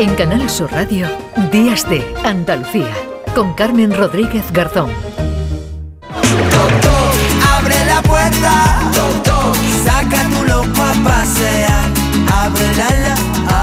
En Canal Sur Radio, Días de Andalucía, con Carmen Rodríguez Garzón. abre la puerta, saca tu loco a pasear, abre la la,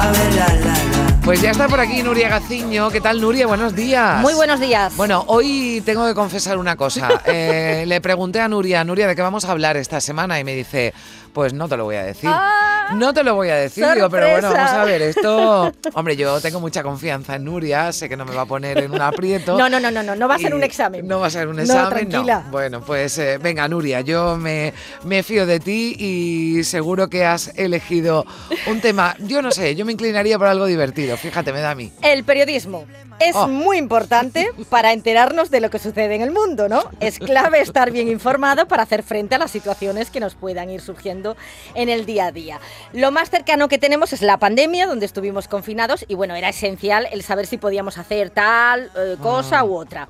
abre la la la. Pues ya está por aquí Nuria Gaciño. ¿Qué tal, Nuria? Buenos días. Muy buenos días. Bueno, hoy tengo que confesar una cosa. Eh, le pregunté a Nuria, Nuria, ¿de qué vamos a hablar esta semana? Y me dice, pues no te lo voy a decir. Ah, no te lo voy a decir, digo, pero bueno, vamos a ver, esto... Hombre, yo tengo mucha confianza en Nuria, sé que no me va a poner en un aprieto. No, no, no, no, no, no va a ser un examen. No va a ser un No, examen, no. tranquila. Bueno, pues eh, venga, Nuria, yo me, me fío de ti y seguro que has elegido un tema, yo no sé, yo me inclinaría por algo divertido, fíjate, me da a mí. El periodismo es Oh. muy importante para enterarnos de lo que sucede en el mundo, ¿no? Es clave estar bien informado para hacer frente a las situaciones que nos puedan ir surgiendo en el día a día. Lo más cercano que tenemos es la pandemia, donde estuvimos confinados y bueno, era esencial el saber si podíamos hacer tal eh, cosa u otra.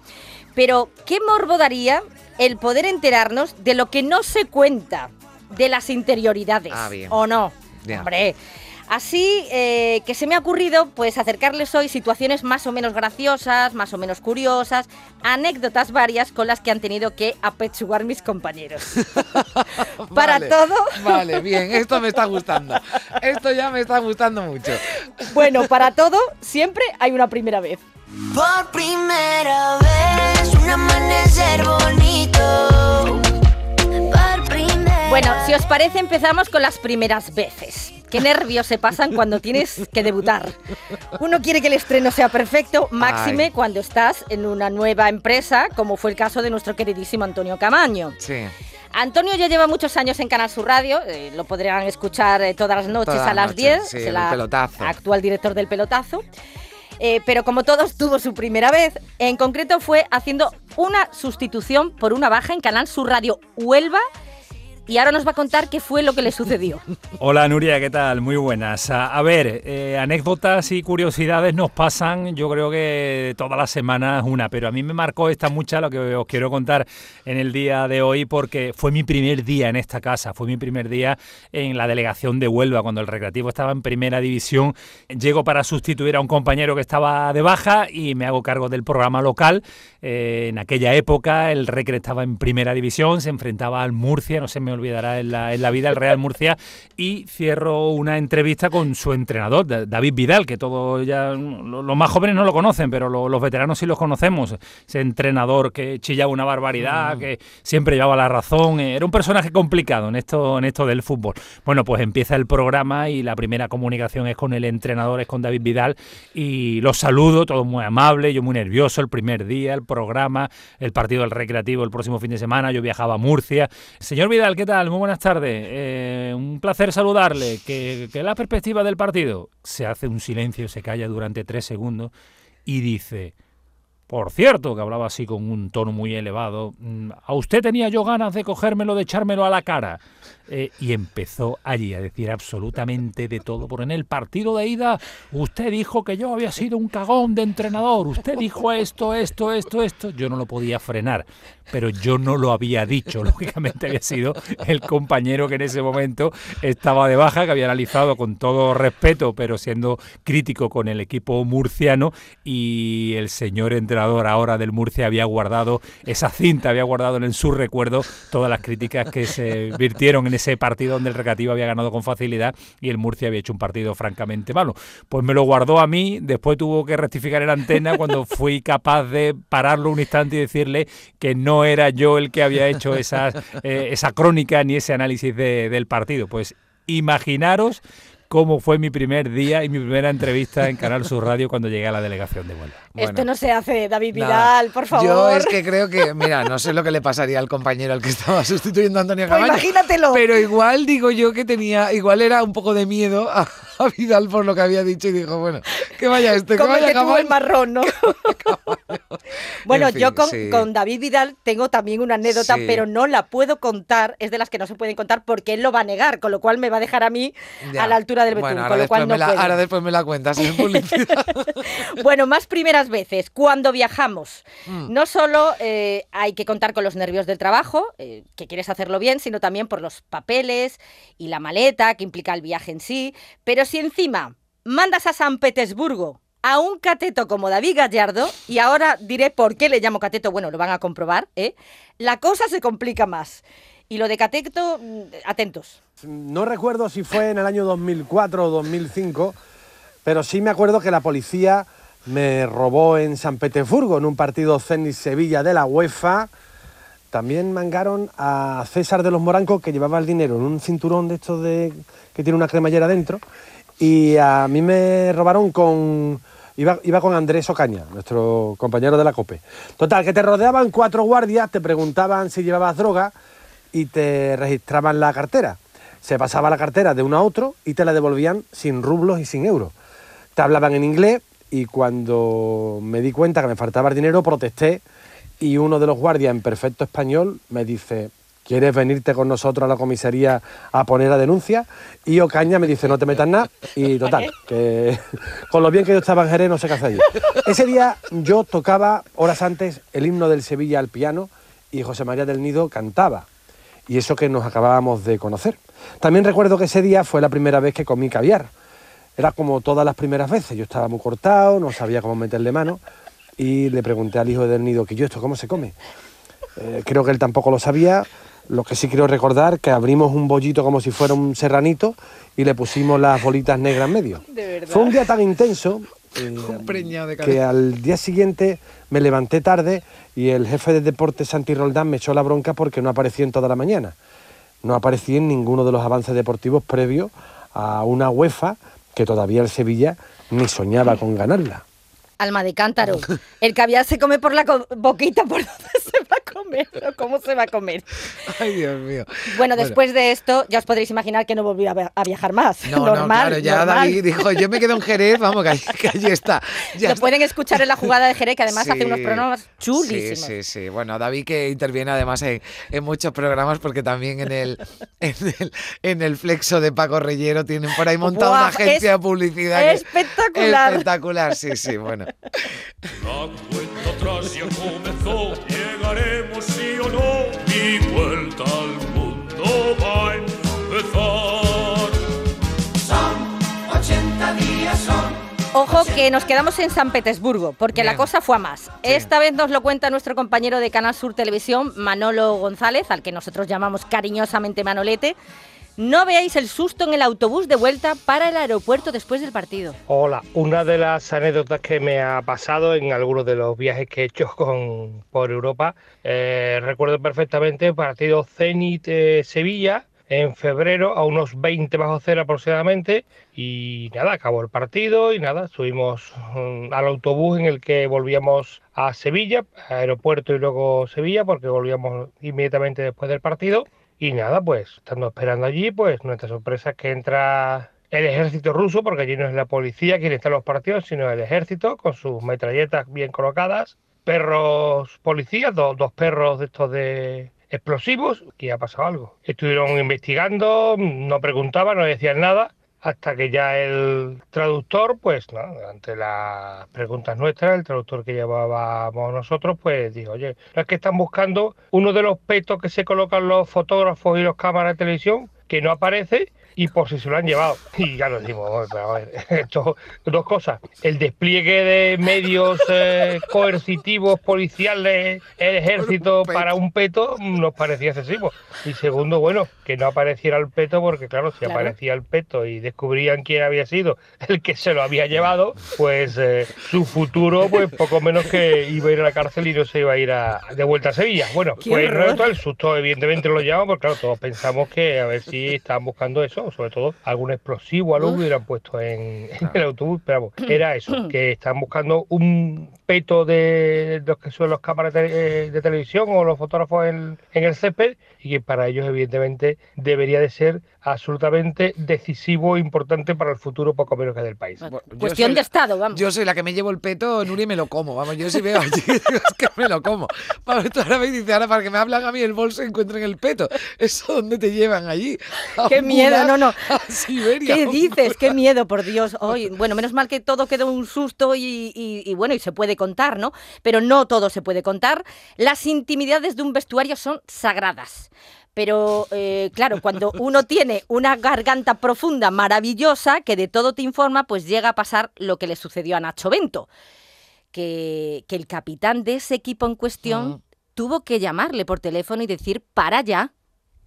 Pero, ¿qué morbo daría el poder enterarnos de lo que no se cuenta de las interioridades? Ah, bien. ¿O no? Hombre. Así eh, que se me ha ocurrido pues acercarles hoy situaciones más o menos graciosas, más o menos curiosas, anécdotas varias con las que han tenido que apechugar mis compañeros. Para Vale, todo. Vale, bien, esto me está gustando. Esto ya me está gustando mucho. Bueno, para todo siempre hay una primera vez. Por primera vez, un amanecer bonito. Bueno, si os parece empezamos con las primeras veces. Qué nervios se pasan cuando tienes que debutar. Uno quiere que el estreno sea perfecto, máxime Ay. cuando estás en una nueva empresa, como fue el caso de nuestro queridísimo Antonio Camaño. Sí. Antonio ya lleva muchos años en Canal Sur Radio, eh, lo podrán escuchar eh, todas las noches Todas a las noches, 10, sí, el pelotazo. actual director del pelotazo. Eh, pero como todos tuvo su primera vez, en concreto fue haciendo una sustitución por una baja en Canal Sur Radio Huelva y ahora nos va a contar qué fue lo que le sucedió. Hola Nuria, ¿qué tal? Muy buenas. A, ver, eh, anécdotas y curiosidades nos pasan, yo creo que todas las semanas una, pero a mí me marcó esta mucha lo que os quiero contar en el día de hoy porque fue mi primer día en esta casa, fue mi primer día en la delegación de Huelva cuando el Recreativo estaba en primera división. Llego para sustituir a un compañero que estaba de baja y me hago cargo del programa local. Eh, en aquella época el Recre estaba en primera división, se enfrentaba al Murcia, no se me olvidará en la, en la vida el Real Murcia y cierro una entrevista con su entrenador, Da- David Vidal, que todos ya, lo- los más jóvenes no lo conocen, pero lo- los veteranos sí los conocemos. Ese entrenador que chillaba una barbaridad, que siempre llevaba la razón, eh, era un personaje complicado en esto, en esto del fútbol. Bueno, pues empieza el programa y la primera comunicación es con el entrenador, es con David Vidal y los saludo, todo muy amable, yo muy nervioso el primer día, el programa, el partido del recreativo el próximo fin de semana, yo viajaba a Murcia. Señor Vidal, ¿qué tal? Muy buenas tardes. Eh, un placer saludarle. ¿Qué, qué es la perspectiva del partido? Se hace un silencio, se calla durante tres segundos y dice... Por cierto, que hablaba así con un tono muy elevado, "mm, a usted tenía yo ganas de cogérmelo, de echármelo a la cara. Eh, y empezó allí a decir absolutamente de todo. Por en el partido de ida, usted dijo que yo había sido un cagón de entrenador. Usted dijo esto, esto, esto, esto. Yo no lo podía frenar, pero yo no lo había dicho. Lógicamente había sido el compañero que en ese momento estaba de baja, que había analizado con todo respeto, pero siendo crítico con el equipo murciano. Y el señor entrenador ahora del Murcia había guardado esa cinta, había guardado en su recuerdo todas las críticas que se virtieron en ese partido donde el Recreativo había ganado con facilidad y el Murcia había hecho un partido francamente malo. Pues me lo guardó a mí, después tuvo que rectificar en antena cuando fui capaz de pararlo un instante y decirle que no era yo el que había hecho esas, eh, esa crónica ni ese análisis de- del partido. Pues imaginaros cómo fue mi primer día y mi primera entrevista en Canal Sur Radio cuando llegué a la delegación de Huelva. Esto Bueno. no se hace, David Nada. Vidal, por favor. Yo es que creo que, mira, no sé lo que le pasaría al compañero al que estaba sustituyendo a Antonio Pues Camaño. imagínatelo. Pero igual digo yo que tenía, igual era un poco de miedo a, a Vidal por lo que había dicho y dijo, bueno, que vaya este, que vaya que tuvo el marrón, ¿no? bueno, En fin, yo con, sí. con David Vidal tengo también una anécdota, Sí. pero no la puedo contar, es de las que no se pueden contar porque él lo va a negar, con lo cual me va a dejar a mí Ya. a la altura del betún, Bueno, ahora con lo después, cual no me la, puedo. ahora después me la cuentas en publicidad. Bueno, más primeras veces, cuando viajamos. Mm. No solo eh, hay que contar con los nervios del trabajo, eh, que quieres hacerlo bien, sino también por los papeles y la maleta que implica el viaje en sí. Pero si encima mandas a San Petersburgo a un cateto como David Gallardo, y ahora diré por qué le llamo cateto, bueno, lo van a comprobar, ¿eh? la cosa se complica más. Y lo de cateto, mm, atentos. No recuerdo si fue en el año 2004 o 2005, pero sí me acuerdo que la policía me robó en San Petersburgo en un partido Zenit-Sevilla de la UEFA. También mangaron a César de los Morancos, que llevaba el dinero en un cinturón de estos de, que tiene una cremallera dentro. Y a mí me robaron con... Iba, iba con Andrés Ocaña, nuestro compañero de la COPE. Total, que te rodeaban cuatro guardias, te preguntaban si llevabas droga y te registraban la cartera. Se pasaba la cartera de uno a otro y te la devolvían sin rublos y sin euros. Te hablaban en inglés y cuando me di cuenta que me faltaba dinero protesté y uno de los guardias en perfecto español me dice, ¿quieres venirte con nosotros a la comisaría a poner la denuncia? Y Ocaña me dice, no te metas nada. Y total, que con lo bien que yo estaba en Jerez no sé qué hacer allí. Ese día yo tocaba horas antes el himno del Sevilla al piano y José María del Nido cantaba. Y eso que nos acabábamos de conocer. También recuerdo que ese día fue la primera vez que comí caviar. Era como todas las primeras veces. Yo estaba muy cortado, no sabía cómo meterle mano y le pregunté al hijo del nido que yo esto cómo se come. Eh, creo que él tampoco lo sabía. Lo que sí quiero recordar que abrimos un bollito como si fuera un serranito y le pusimos las bolitas negras en medio. Fue un día tan intenso eh, de que al día siguiente me levanté tarde y el jefe de deportes Santi Roldán me echó la bronca porque no aparecí en toda la mañana. No aparecí en ninguno de los avances deportivos previos a una UEFA que todavía el Sevilla ni soñaba con ganarla. Alma de cántaro. El caviar se come por la boquita, ¿por dónde se comer? ¿O ¿Cómo se va a comer? Ay, Dios mío. Bueno, después de esto, ya os podréis imaginar que no volví a, via- a viajar más. No, normal, no, claro, ya normal. David dijo, yo me quedo en Jerez, vamos, que, ahí- que allí está. Ya Lo está. pueden escuchar en la jugada de Jerez, que además hace unos Sí, programas chulísimos. Sí, sí, sí. Bueno, David que interviene además en, en muchos programas porque también en el, en el en el flexo de Paco Reyero tienen por ahí montada Buah, una agencia es de publicidad. que espectacular. Espectacular, sí, sí, bueno. Sí o no, mi vuelta al mundo va a empezar. Son 80 días, son Ojo que nos quedamos en San Petersburgo, porque la cosa fue a más. Esta vez nos lo cuenta nuestro compañero de Canal Sur Televisión, Manolo González, al que nosotros llamamos cariñosamente Manolete. No veáis el susto en el autobús de vuelta para el aeropuerto después del partido. Hola, una de las anécdotas que me ha pasado en algunos de los viajes que he hecho con, por Europa, eh, recuerdo perfectamente el partido Zenit-Sevilla en febrero a unos 20 bajo cero aproximadamente y nada, acabó el partido y nada, subimos mm, al autobús en el que volvíamos a Sevilla, aeropuerto y luego Sevilla porque volvíamos inmediatamente después del partido y nada, pues estando esperando allí, pues nuestra sorpresa es que entra el ejército ruso, porque allí no es la policía quien está en los partidos, sino el ejército con sus metralletas bien colocadas, perros policías, do- dos perros de estos de explosivos, que ha pasado algo. Estuvieron investigando, no preguntaban, no decían nada, hasta que ya el traductor, pues, ¿no? ante las preguntas nuestras, el traductor que llevábamos nosotros, pues dijo, oye, no es que están buscando uno de los petos que se colocan los fotógrafos y los cámaras de televisión, que no aparece, y por si se lo han llevado. Y ya nos dijimos, "Oye, pero a ver, esto, dos cosas. El despliegue de medios eh, coercitivos, policiales, el ejército para un peto nos parecía excesivo. Y segundo, bueno, que no apareciera el peto, porque claro, si Claro. aparecía el peto y descubrían quién había sido el que se lo había llevado, pues eh, su futuro, pues poco menos que iba a ir a la cárcel y no se iba a ir a- de vuelta a Sevilla. Bueno, ¡Qué pues no todo el susto, evidentemente lo llevamos, porque claro, todos pensamos que a ver si estaban buscando eso, sobre todo algún explosivo, algo que hubieran puesto en, en el autobús, pero vamos, era eso, que estaban buscando un peto de los que son los cámaras de, eh, de televisión o los fotógrafos en, en el césped y que para ellos evidentemente debería de ser absolutamente decisivo e importante para el futuro poco menos que del país. Bueno, Cuestión de la- Estado, vamos. Yo soy la que me llevo el peto, Nuri, y me lo como. Vamos, yo si veo allí, es que me lo como. Pablo tú ahora me dice, ahora para que me hablan a mí el bolso encuentren el peto. ¿Eso dónde te llevan allí? ¿A ¡Qué miedo! No, no. ¿A Siberia? ¿Qué ¿A un dices? ¡Qué miedo, por Dios! Hoy, bueno, menos mal que todo quedó un susto y, y- y bueno, y se puede contar, ¿no? Pero no todo se puede contar. Las intimidades de un vestuario son sagradas. Pero eh, claro, cuando uno tiene una garganta profunda, maravillosa, que de todo te informa, pues llega a pasar lo que le sucedió a Nacho Bento. Que, que el capitán de ese equipo en cuestión Mm. tuvo que llamarle por teléfono y decir, para ya.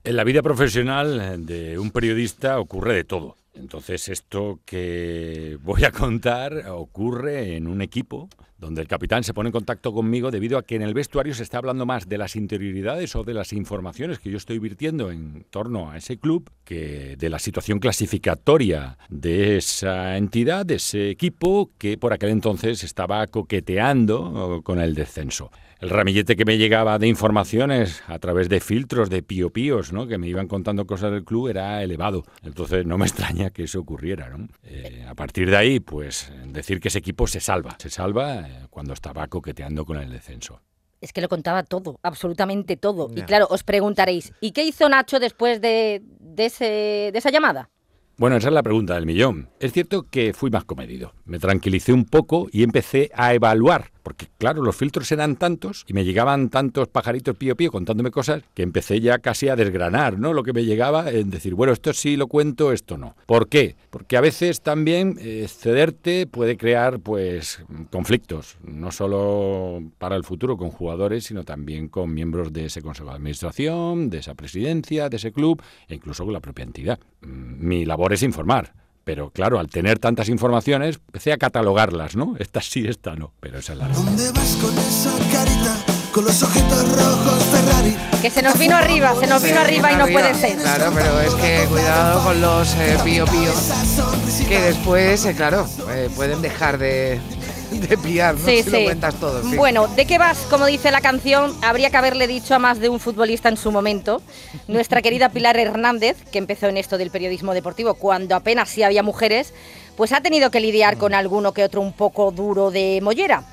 En la vida profesional de un periodista ocurre de todo. Entonces esto que voy a contar ocurre en un equipo donde el capitán se pone en contacto conmigo debido a que en el vestuario se está hablando más de las interioridades o de las informaciones que yo estoy virtiendo en torno a ese club que de la situación clasificatoria de esa entidad, de ese equipo que por aquel entonces estaba coqueteando con el descenso. El ramillete que me llegaba de informaciones a través de filtros de pío píos, ¿no? que me iban contando cosas del club, era elevado. Entonces no me extraña que eso ocurriera. ¿no? Eh, a partir de ahí, pues decir que ese equipo se salva. Se salva eh, cuando estaba coqueteando con el descenso. Es que lo contaba todo, absolutamente todo. Y claro, os preguntaréis, ¿y qué hizo Nacho después de, de, ese- de esa llamada? Bueno, esa es la pregunta del millón. Es cierto que fui más comedido. Me tranquilicé un poco y empecé a evaluar, porque claro, los filtros eran tantos y me llegaban tantos pajaritos pío pío contándome cosas que empecé ya casi a desgranar, ¿no? Lo que me llegaba en decir, bueno, esto sí lo cuento, esto no. ¿Por qué? Porque a veces también eh, cederte puede crear pues conflictos, no solo para el futuro con jugadores, sino también con miembros de ese consejo de administración, de esa presidencia, de ese club e incluso con la propia entidad. Mm, Mi labor es informar. Pero claro, al tener tantas informaciones, empecé a catalogarlas, ¿no? Esta sí, esta no. Pero esa es la. ¿Dónde vas con esa carita? Con los ojitos rojos Ferrari. Que se nos vino arriba, se nos Sí, vino arriba y no arriba. puede ser. Claro, pero es que cuidado con los eh, pío pío, que después, eh, claro, eh, pueden dejar de, de piar, ¿no? Sí, si sí. lo cuentas todo. sí. Bueno, ¿de qué vas? Como dice la canción, habría que haberle dicho a más de un futbolista en su momento. Nuestra querida Pilar Hernández, que empezó en esto del periodismo deportivo cuando apenas sí había mujeres, pues ha tenido que lidiar con alguno que otro un poco duro de mollera.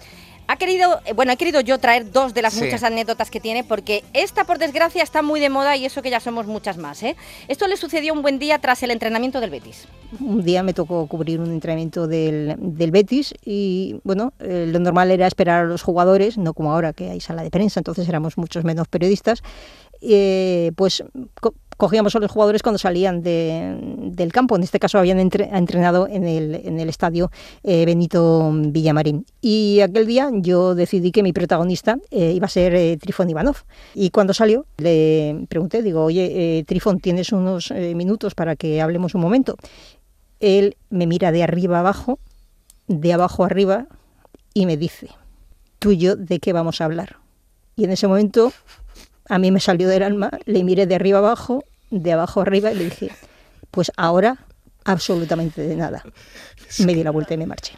Ha querido, eh, bueno, he querido yo traer dos de las Sí. muchas anécdotas que tiene, porque esta, por desgracia, está muy de moda y eso que ya somos muchas más. ¿eh? Esto le sucedió un buen día tras el entrenamiento del Betis. Un día me tocó cubrir un entrenamiento del, del Betis y bueno, eh, lo normal era esperar a los jugadores, no como ahora que hay sala de prensa, entonces éramos muchos menos periodistas. eh, pues cogíamos a los jugadores cuando salían de- del campo. En este caso habían entre- entrenado en el, en el estadio eh, Benito Villamarín. Y aquel día yo decidí que mi protagonista eh, iba a ser eh, Trifón Ivanov. Y cuando salió le pregunté, digo, oye, eh, Trifón, ¿tienes unos eh, minutos para que hablemos un momento? Él me mira de arriba abajo, de abajo arriba, y me dice, tú y yo, ¿de qué vamos a hablar? Y en ese momento a mí me salió del alma, le miré de arriba abajo, de abajo arriba, y le dije, pues ahora absolutamente de nada. Me di la vuelta y me marché.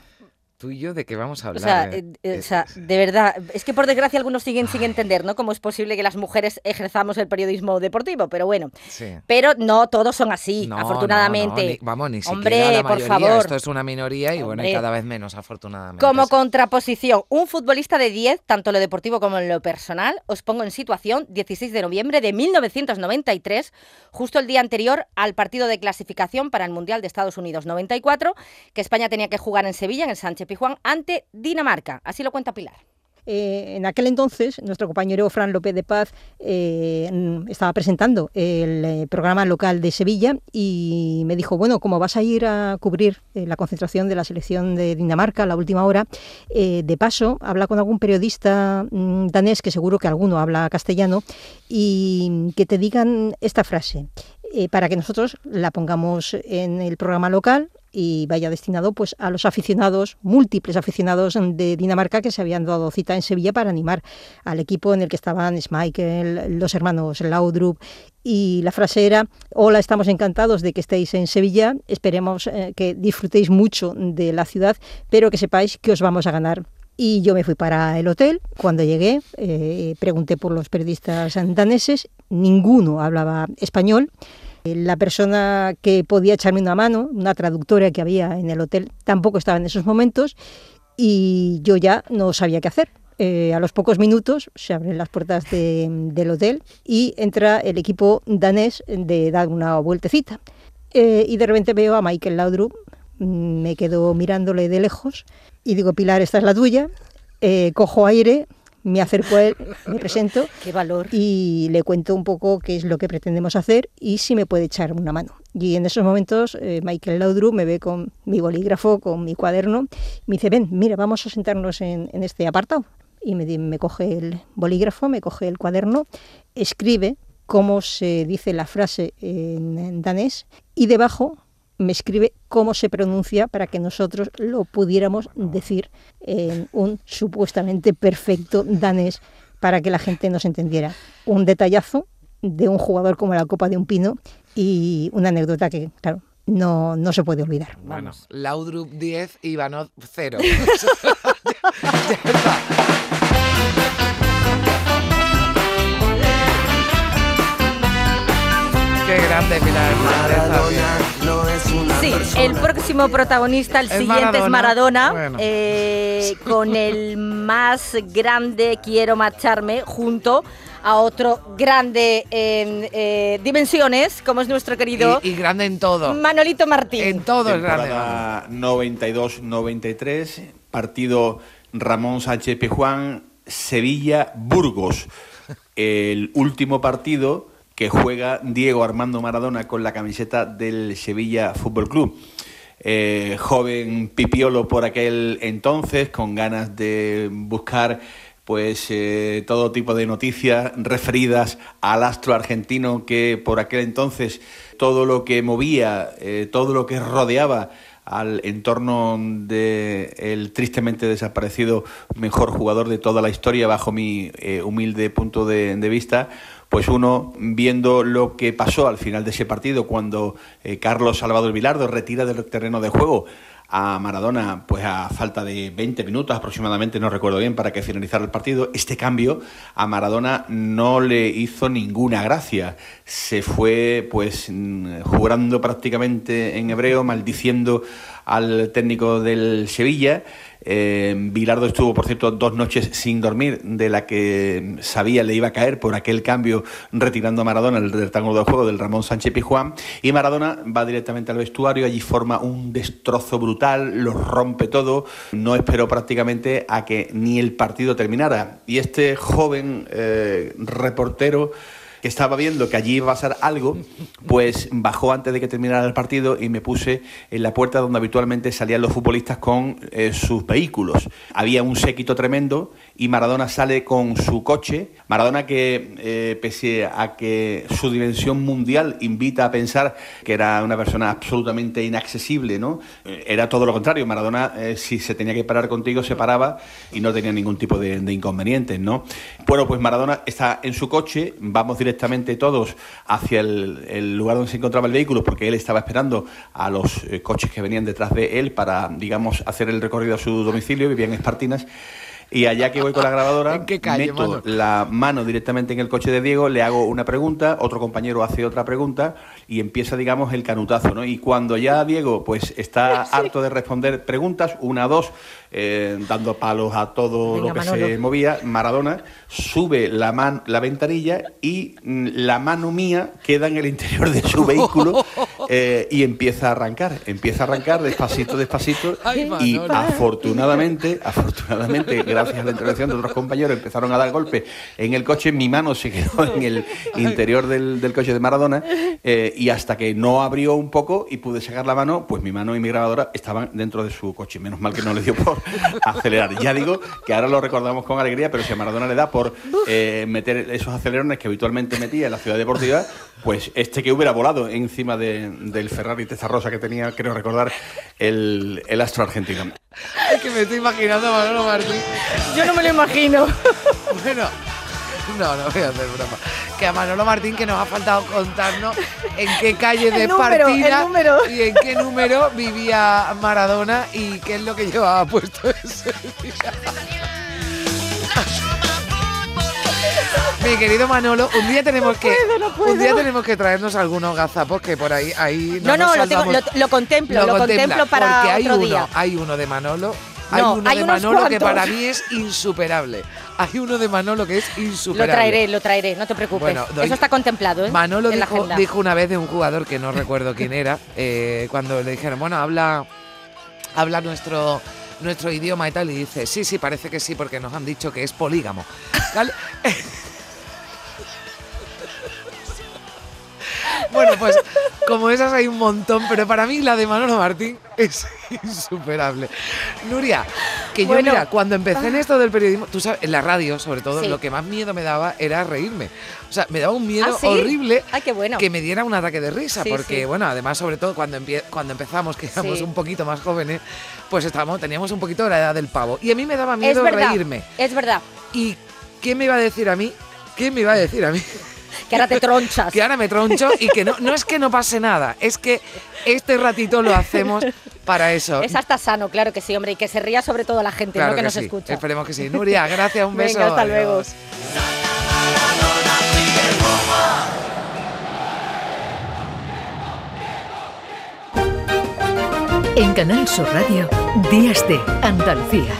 Tú y yo, ¿de qué vamos a O sea, hablar? eh, eh? eh, Eh, o sea, de verdad, es que por desgracia algunos siguen sin entender, ¿no? Cómo es posible que las mujeres ejerzamos el periodismo deportivo, pero bueno. sí. Pero no todos son así, No, afortunadamente. no, no, ni- vamos, ni siquiera Hombre, la por mayoría. favor. Esto es una minoría y bueno, y cada vez menos, afortunadamente. Como Sí. contraposición, un futbolista de 10, tanto en lo deportivo como en lo personal, os pongo en situación 16 de noviembre de 1993, justo el día anterior al partido de clasificación para el Mundial de Estados Unidos 94, que España tenía que jugar en Sevilla, en el Sánchez Pijuán, ante Dinamarca. Así lo cuenta Pilar. Eh, en aquel entonces, nuestro compañero Fran López de Paz eh, mm, estaba presentando el eh, programa local de Sevilla y me dijo, bueno, como vas a ir a cubrir la concentración de la selección de Dinamarca a la última hora, de paso, habla con algún periodista mm, danés, que seguro que alguno habla castellano, y que te digan esta frase, eh, para que nosotros la pongamos en el programa local y vaya destinado pues a los aficionados, múltiples aficionados de Dinamarca que se habían dado cita en Sevilla para animar al equipo en el que estaban Schmeichel, los hermanos Laudrup. Y la frase era hola, estamos encantados de que estéis en Sevilla, esperemos eh, que disfrutéis mucho de la ciudad, pero que sepáis que os vamos a ganar y yo me fui para el hotel. Cuando llegué, eh, pregunté por los periodistas daneses. Ninguno hablaba español. Eh, La persona que podía echarme una mano, una traductora que había en el hotel, tampoco estaba en esos momentos y yo ya no sabía qué hacer. Eh, a los pocos minutos se abren las puertas de- del hotel y entra el equipo danés de dar una vueltecita. Y de repente veo a Michael Laudrup, me quedo mirándole de lejos y digo, Pilar, esta es la tuya. Eh, cojo aire, me acerco a él, me presento. Qué valor. Y le cuento un poco qué es lo que pretendemos hacer y si me puede echar una mano. Y en esos momentos eh, Michael Laudrup me ve con mi bolígrafo, con mi cuaderno, me dice, ven, mira, vamos a sentarnos en, en este apartado. Y me, me coge el bolígrafo, me coge el cuaderno, escribe cómo se dice la frase en, en danés y debajo me escribe cómo se pronuncia para que nosotros lo pudiéramos decir en un supuestamente perfecto danés para que la gente nos entendiera. Un detallazo de un jugador como la Copa de un Pino y una anécdota que, claro, no, no se puede olvidar. Bueno, Laudrup 10, Ivanov 0. Qué grande Pilar Sí, el próximo protagonista, el Es siguiente es Maradona. Bueno. eh, con el más grande Quiero marcharme, junto a otro grande en eh, dimensiones, como es nuestro querido Y, y grande en todo. Manolito Martín. En todo es grande. Temporada 92-93, partido Ramón Sánchez Pijuán, Sevilla-Burgos. El último partido que juega Diego Armando Maradona con la camiseta del Sevilla Fútbol Club. Eh, joven pipiolo por aquel entonces, con ganas de buscar pues eh, todo tipo de noticias referidas al astro argentino que por aquel entonces todo lo que movía, eh, todo lo que rodeaba al entorno de el tristemente desaparecido mejor jugador de toda la historia bajo mi humilde punto de vista pues uno viendo lo que pasó al final de ese partido cuando eh, Carlos Salvador Vilardo retira del terreno de juego a Maradona, pues a falta de 20 minutos aproximadamente, no recuerdo bien, para que finalizara el partido, este cambio a Maradona no le hizo ninguna gracia. Se fue pues mm, jurando prácticamente en hebreo, maldiciendo al técnico del Sevilla. Eh, Bilardo estuvo, por cierto, dos noches sin dormir, de la que sabía le iba a caer por aquel cambio retirando a Maradona el rectángulo de juego del Ramón Sánchez Pijuán. Y Maradona va directamente al vestuario, allí forma un destrozo brutal, lo rompe todo, no esperó prácticamente a que ni el partido terminara. Y este joven eh, reportero que estaba viendo que allí iba a pasar algo, pues bajó antes de que terminara el partido y me puse en la puerta donde habitualmente salían los futbolistas con eh, sus vehículos. Había un séquito tremendo y Maradona sale con su coche. Maradona que, eh, pese a que su dimensión mundial invita a pensar que era una persona absolutamente inaccesible, ¿no? Eh, Era todo lo contrario. Maradona, eh, si se tenía que parar contigo, se paraba y no tenía ningún tipo de, de inconvenientes, ¿no? Bueno, pues Maradona está en su coche, vamos directamente todos hacia el, el lugar donde se encontraba el vehículo, porque él estaba esperando a los eh, coches que venían detrás de él para, digamos, hacer el recorrido a su domicilio, vivía en Espartinas. Y allá que voy con la grabadora, ¿En qué calle, meto mano? la mano directamente en el coche de Diego, le hago una pregunta, otro compañero hace otra pregunta y empieza, digamos, el canutazo, ¿no? Y cuando ya Diego, pues, está harto de responder preguntas, una, dos, eh, dando palos a todo Venga, lo que Manolo. se movía, Maradona sube la, man- la ventanilla y mm, la mano mía queda en el interior de su vehículo eh, y empieza a arrancar, empieza a arrancar despacito, despacito Ay, y Manolo. afortunadamente, afortunadamente, gracias a la intervención de otros compañeros, empezaron a dar golpes en el coche, mi mano se quedó en el interior del, del coche de Maradona eh, y hasta que no abrió un poco y pude sacar la mano, pues mi mano y mi grabadora estaban dentro de su coche. Menos mal que no le dio por acelerar. Ya digo que ahora lo recordamos con alegría, pero si a Maradona le da por eh, meter esos acelerones que habitualmente metía en la ciudad deportiva, pues este que hubiera volado encima de- del Ferrari Testarossa que tenía, creo recordar, el, el astro argentino. Es que me estoy imaginando a Manolo Martín. Yo no me lo imagino. Bueno, no, no voy a hacer broma. Que a Manolo Martín que nos ha faltado contarnos en qué calle de El número, partida el número. y en qué número vivía Maradona y qué es lo que llevaba puesto ese día. Mi querido Manolo, un día tenemos que un día tenemos que traernos algunos gazapos que por ahí ahí No, no, nos lo, tengo- lo- lo contemplo, lo, contemplo para porque hay otro uno, día. hay uno de Manolo, hay No, uno hay de Manolo que para mí es insuperable. Hay uno de Manolo que es Lo insuperable. traeré, lo traeré, no te preocupes. Bueno, doy- Eso está contemplado, ¿eh? Manolo en dijo una vez de un jugador que no recuerdo quién era, eh, cuando le dijeron, bueno, habla, habla nuestro nuestro idioma y tal, y dice, sí, sí, parece que sí, porque nos han dicho que es polígamo. Bueno, pues como esas hay un montón, pero para mí la de Manolo Martín es insuperable. Nuria, que yo Bueno. mira, cuando empecé en esto del periodismo, tú sabes, en la radio sobre todo, Sí. lo que más miedo me daba era reírme. O sea, me daba un miedo ¿Ah, sí? horrible Ay, qué bueno. que me diera un ataque de risa, Sí, porque bueno, además sobre todo cuando, empezamos, que éramos un poquito más jóvenes, pues estábamos, teníamos un poquito de la edad del pavo. Y a mí me daba Es miedo verdad. reírme. Es verdad. ¿Y qué me iba a decir a mí? ¿Qué me iba a decir a mí? Que ahora te tronchas. que ahora me troncho y que no, no es que no pase nada, es que este ratito lo hacemos para eso. Es hasta sano, claro que sí, hombre, y que se ría sobre todo la gente, Claro ¿no? que, que nos sí. escucha. Esperemos que sí. Nuria, gracias, un beso. Venga, hasta luego. En Canal Sur Radio, Días de Andalucía.